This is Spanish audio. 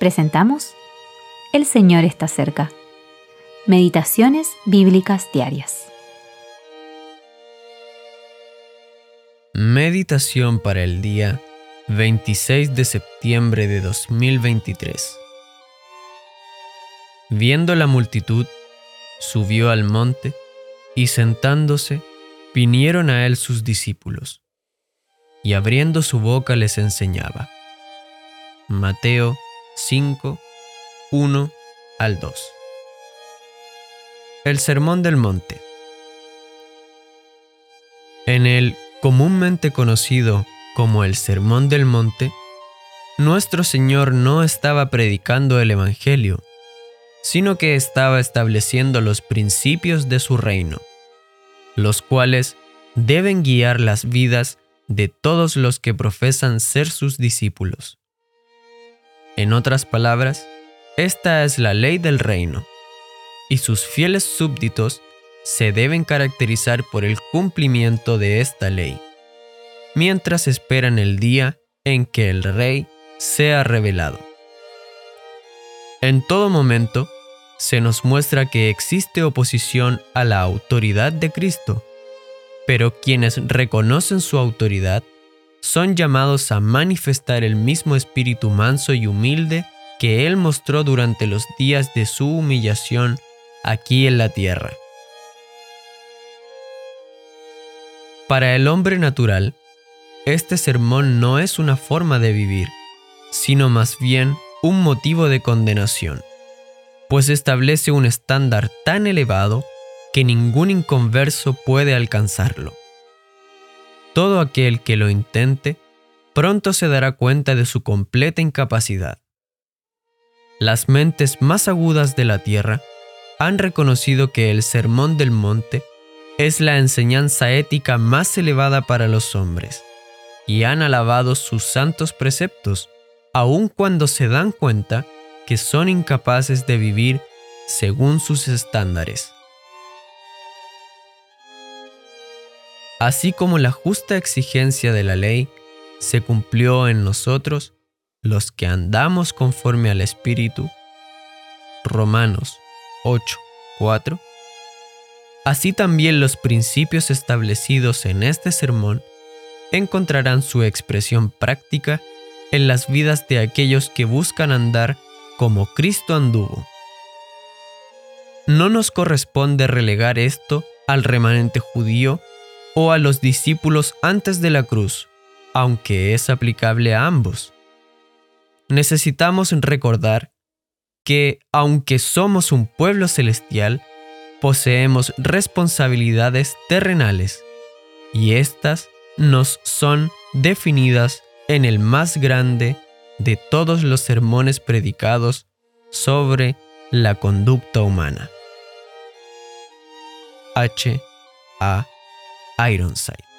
presentamos El Señor está cerca. Meditaciones Bíblicas Diarias. Meditación para el día 26 de septiembre de 2023. Viendo la multitud, subió al monte y sentándose, vinieron a él sus discípulos, y abriendo su boca les enseñaba. Mateo 5, 1 al 2. El Sermón del Monte. En el comúnmente conocido como el Sermón del Monte, nuestro Señor no estaba predicando el Evangelio, sino que estaba estableciendo los principios de su reino, los cuales deben guiar las vidas de todos los que profesan ser sus discípulos. En otras palabras, esta es la ley del reino, y sus fieles súbditos se deben caracterizar por el cumplimiento de esta ley, mientras esperan el día en que el rey sea revelado. En todo momento, se nos muestra que existe oposición a la autoridad de Cristo, pero quienes reconocen su autoridad son llamados a manifestar el mismo espíritu manso y humilde que Él mostró durante los días de su humillación aquí en la tierra. Para el hombre natural, este sermón no es una forma de vivir, sino más bien un motivo de condenación, pues establece un estándar tan elevado que ningún inconverso puede alcanzarlo. Todo aquel que lo intente pronto se dará cuenta de su completa incapacidad. Las mentes más agudas de la tierra han reconocido que el Sermón del Monte es la enseñanza ética más elevada para los hombres, y han alabado sus santos preceptos, aun cuando se dan cuenta que son incapaces de vivir según sus estándares. Así como la justa exigencia de la ley se cumplió en nosotros, los que andamos conforme al Espíritu. Romanos 8, 4. Así también los principios establecidos en este sermón encontrarán su expresión práctica en las vidas de aquellos que buscan andar como Cristo anduvo. No nos corresponde relegar esto al remanente judío o a los discípulos antes de la cruz, aunque es aplicable a ambos. Necesitamos recordar que, aunque somos un pueblo celestial, poseemos responsabilidades terrenales, y éstas nos son definidas en el más grande de todos los sermones predicados sobre la conducta humana. H. A. Ironside.